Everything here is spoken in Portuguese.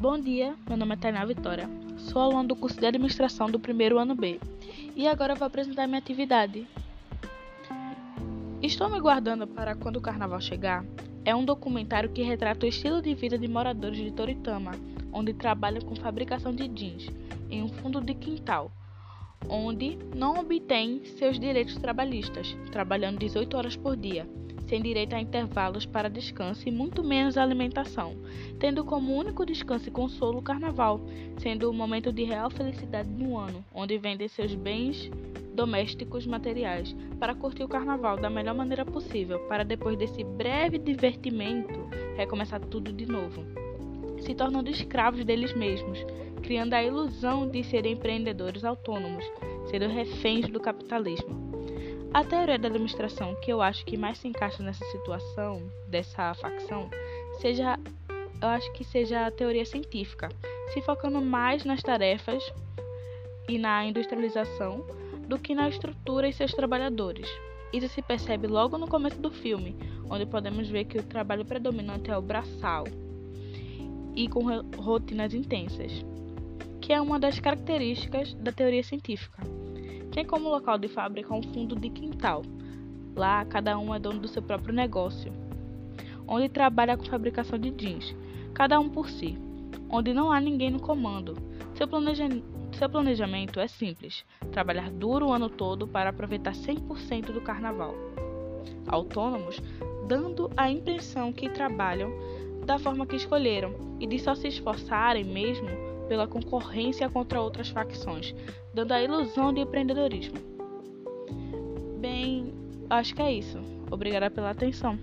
Bom dia, meu nome é Tainá Vitória. Sou aluna do curso de administração do primeiro ano B e agora vou apresentar minha atividade. Estou me guardando para quando o carnaval chegar. É um documentário que retrata o estilo de vida de moradores de Toritama, onde trabalham com fabricação de jeans em um fundo de quintal, onde não obtêm seus direitos trabalhistas, trabalhando 18 horas por dia sem direito a intervalos para descanso e muito menos alimentação, tendo como único descanso e consolo o carnaval, sendo o momento de real felicidade no ano, onde vendem seus bens domésticos materiais para curtir o carnaval da melhor maneira possível, para depois desse breve divertimento recomeçar tudo de novo, se tornando escravos deles mesmos, criando a ilusão de serem empreendedores autônomos, sendo reféns do capitalismo. A teoria da administração que eu acho que mais se encaixa nessa situação, dessa facção, seja eu acho que seja a teoria científica, se focando mais nas tarefas e na industrialização do que na estrutura e seus trabalhadores. Isso se percebe logo no começo do filme, onde podemos ver que o trabalho predominante é o braçal e com rotinas intensas, que é uma das características da teoria científica. Tem como local de fábrica um fundo de quintal. Lá, cada um é dono do seu próprio negócio, onde trabalha com fabricação de jeans, cada um por si, onde não há ninguém no comando. Seu, planeja... seu planejamento é simples: trabalhar duro o ano todo para aproveitar 100% do carnaval. Autônomos, dando a impressão que trabalham da forma que escolheram e de só se esforçarem mesmo pela concorrência contra outras facções, dando a ilusão de empreendedorismo. Bem, acho que é isso. Obrigada pela atenção.